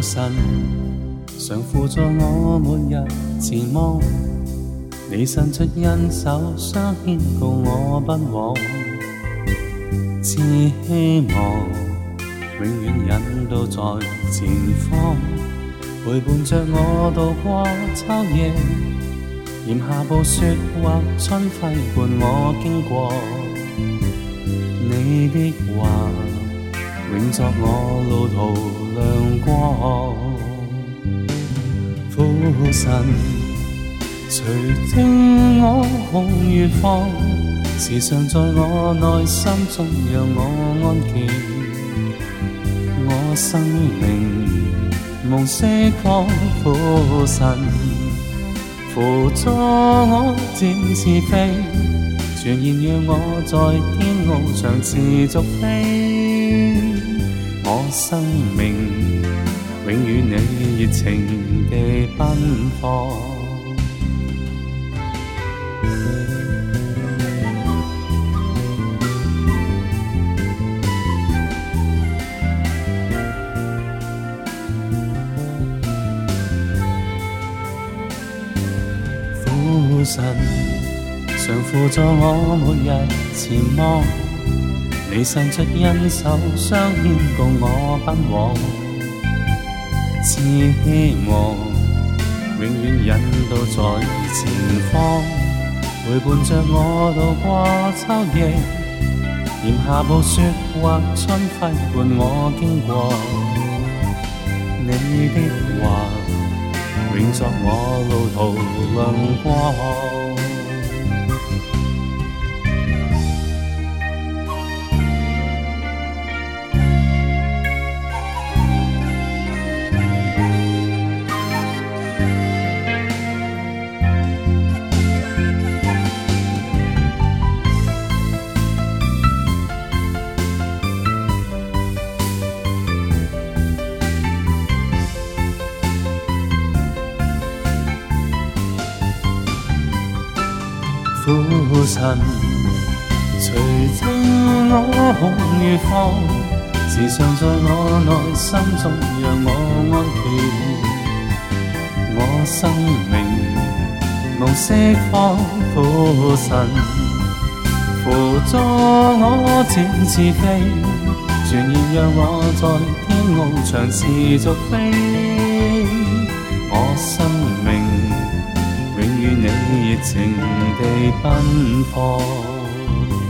神常辅助我每日前望，你伸出恩手相牵，告我不枉。只希望永远引导在前方，陪伴着我渡过秋夜，炎夏暴雪或春晖伴我经过。探索我路途亮光。父神，垂聽我控願放，時常在我內心中讓我安歇。我生命無釋放，父神，扶助我正是非，全然讓我在天翱翔持續飛。生命，永远你热情地奔放。父神，常扶助我，每日前望。你伸出恩手，相牵共我奔往，只希望永远引到在前方，陪伴着我渡过秋夜，炎夏暴雪或春晖伴我经过，你的话永作我路途亮光。苦神，隨憎我空與放，時常在我內心中讓我安歇。我生命無釋放苦神，扶助我展翅飛，全然讓我在天翱翔時續飛。我生。你热情地奔放。